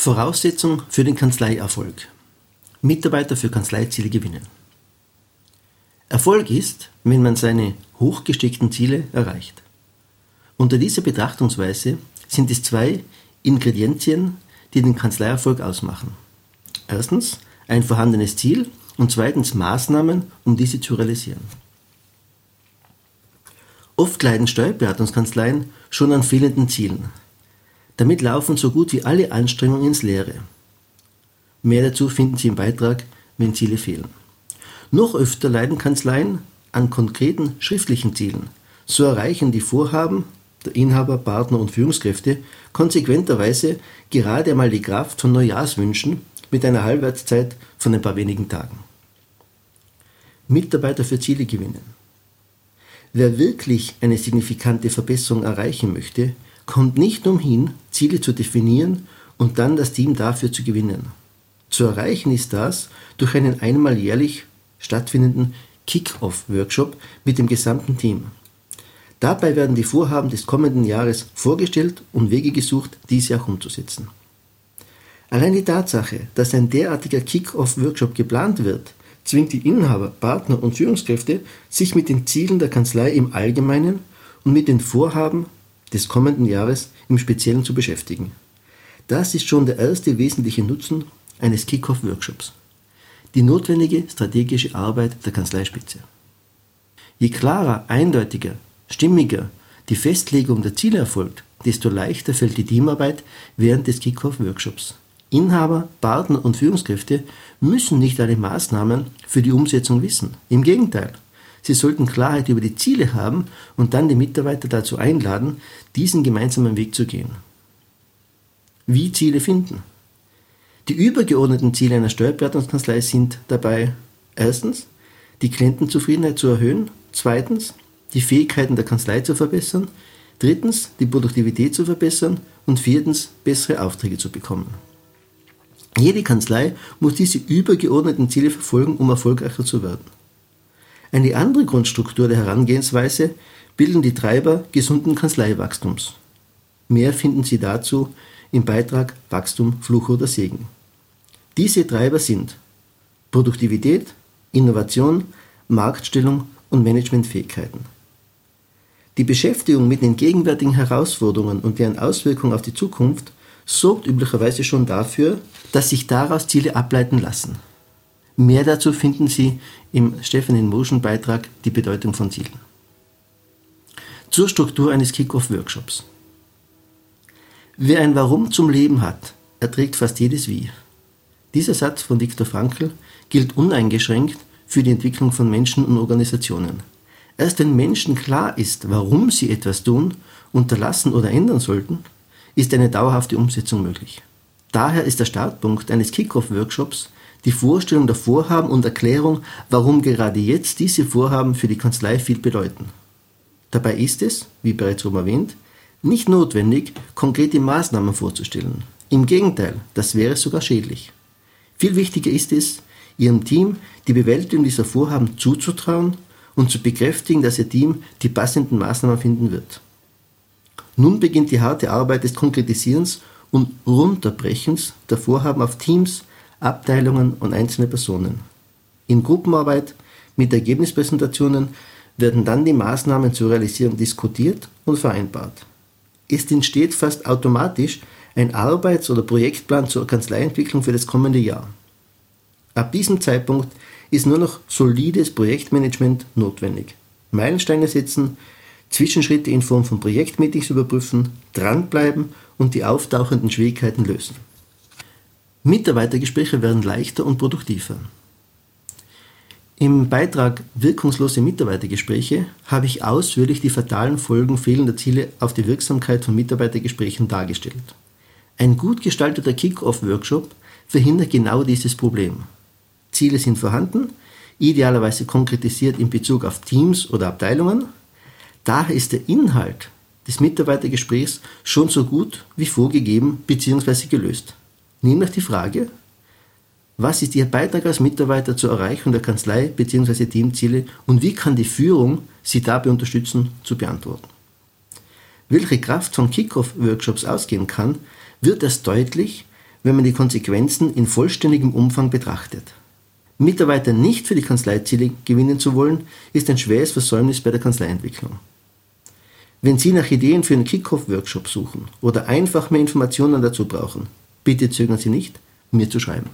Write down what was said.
Voraussetzung für den Kanzleierfolg. Mitarbeiter für Kanzleiziele gewinnen. Erfolg ist, wenn man seine hochgesteckten Ziele erreicht. Unter dieser Betrachtungsweise sind es zwei Ingredienzien, die den Kanzleierfolg ausmachen. Erstens ein vorhandenes Ziel und zweitens Maßnahmen, um diese zu realisieren. Oft leiden Steuerberatungskanzleien schon an fehlenden Zielen. Damit laufen so gut wie alle Anstrengungen ins Leere. Mehr dazu finden Sie im Beitrag, wenn Ziele fehlen. Noch öfter leiden Kanzleien an konkreten schriftlichen Zielen. So erreichen die Vorhaben der Inhaber, Partner und Führungskräfte konsequenterweise gerade einmal die Kraft von Neujahrswünschen mit einer Halbwertszeit von ein paar wenigen Tagen. Mitarbeiter für Ziele gewinnen. Wer wirklich eine signifikante Verbesserung erreichen möchte, kommt nicht umhin, Ziele zu definieren und dann das Team dafür zu gewinnen. Zu erreichen ist das durch einen einmal jährlich stattfindenden Kick-Off-Workshop mit dem gesamten Team. Dabei werden die Vorhaben des kommenden Jahres vorgestellt und Wege gesucht, diese auch umzusetzen. Allein die Tatsache, dass ein derartiger Kick-Off-Workshop geplant wird, zwingt die Inhaber, Partner und Führungskräfte, sich mit den Zielen der Kanzlei im Allgemeinen und mit den Vorhaben des kommenden Jahres im Speziellen zu beschäftigen. Das ist schon der erste wesentliche Nutzen eines Kick-Off-Workshops. Die notwendige strategische Arbeit der Kanzleispitze. Je klarer, eindeutiger, stimmiger die Festlegung der Ziele erfolgt, desto leichter fällt die Teamarbeit während des Kick-Off-Workshops. Inhaber, Partner und Führungskräfte müssen nicht alle Maßnahmen für die Umsetzung wissen. Im Gegenteil, Sie sollten Klarheit über die Ziele haben und dann die Mitarbeiter dazu einladen, diesen gemeinsamen Weg zu gehen. Wie Ziele finden? Die übergeordneten Ziele einer Steuerberatungskanzlei sind dabei erstens, die Klientenzufriedenheit zu erhöhen, zweitens, die Fähigkeiten der Kanzlei zu verbessern, drittens, die Produktivität zu verbessern und viertens, bessere Aufträge zu bekommen. Jede Kanzlei muss diese übergeordneten Ziele verfolgen, um erfolgreicher zu werden. Eine andere Grundstruktur der Herangehensweise bilden die Treiber gesunden Kanzleiwachstums. Mehr finden Sie dazu im Beitrag Wachstum, Fluch oder Segen. Diese Treiber sind Produktivität, Innovation, Marktstellung und Managementfähigkeiten. Die Beschäftigung mit den gegenwärtigen Herausforderungen und deren Auswirkungen auf die Zukunft sorgt üblicherweise schon dafür, dass sich daraus Ziele ableiten lassen. Mehr dazu finden Sie im Stefan in Motion Beitrag Die Bedeutung von Zielen. Zur Struktur eines Kick-Off-Workshops. Wer ein Warum zum Leben hat, erträgt fast jedes Wie. Dieser Satz von Viktor Frankl gilt uneingeschränkt für die Entwicklung von Menschen und Organisationen. Erst wenn Menschen klar ist, warum sie etwas tun, unterlassen oder ändern sollten, ist eine dauerhafte Umsetzung möglich. Daher ist der Startpunkt eines Kick-Off-Workshops die Vorstellung der Vorhaben und Erklärung, warum gerade jetzt diese Vorhaben für die Kanzlei viel bedeuten. Dabei ist es, wie bereits oben erwähnt, nicht notwendig, konkrete Maßnahmen vorzustellen. Im Gegenteil, das wäre sogar schädlich. Viel wichtiger ist es, Ihrem Team die Bewältigung dieser Vorhaben zuzutrauen und zu bekräftigen, dass Ihr Team die passenden Maßnahmen finden wird. Nun beginnt die harte Arbeit des Konkretisierens und Runterbrechens der Vorhaben auf Teams, Abteilungen und einzelne Personen. In Gruppenarbeit mit Ergebnispräsentationen werden dann die Maßnahmen zur Realisierung diskutiert und vereinbart. Es entsteht fast automatisch ein Arbeits- oder Projektplan zur Kanzleientwicklung für das kommende Jahr. Ab diesem Zeitpunkt ist nur noch solides Projektmanagement notwendig. Meilensteine setzen, Zwischenschritte in Form von Projektmeetings überprüfen, dranbleiben und die auftauchenden Schwierigkeiten lösen. Mitarbeitergespräche werden leichter und produktiver. Im Beitrag Wirkungslose Mitarbeitergespräche habe ich ausführlich die fatalen Folgen fehlender Ziele auf die Wirksamkeit von Mitarbeitergesprächen dargestellt. Ein gut gestalteter Kick-Off-Workshop verhindert genau dieses Problem. Ziele sind vorhanden, idealerweise konkretisiert in Bezug auf Teams oder Abteilungen. Daher ist der Inhalt des Mitarbeitergesprächs schon so gut wie vorgegeben bzw. gelöst nämlich die Frage, was ist Ihr Beitrag als Mitarbeiter zur Erreichung der Kanzlei bzw. Teamziele und wie kann die Führung Sie dabei unterstützen, zu beantworten? Welche Kraft von Kickoff-Workshops ausgehen kann, wird erst deutlich, wenn man die Konsequenzen in vollständigem Umfang betrachtet. Mitarbeiter nicht für die Kanzleiziele gewinnen zu wollen, ist ein schweres Versäumnis bei der Kanzleientwicklung. Wenn Sie nach Ideen für einen Kickoff-Workshop suchen oder einfach mehr Informationen dazu brauchen, bitte zögern Sie nicht, mir zu schreiben.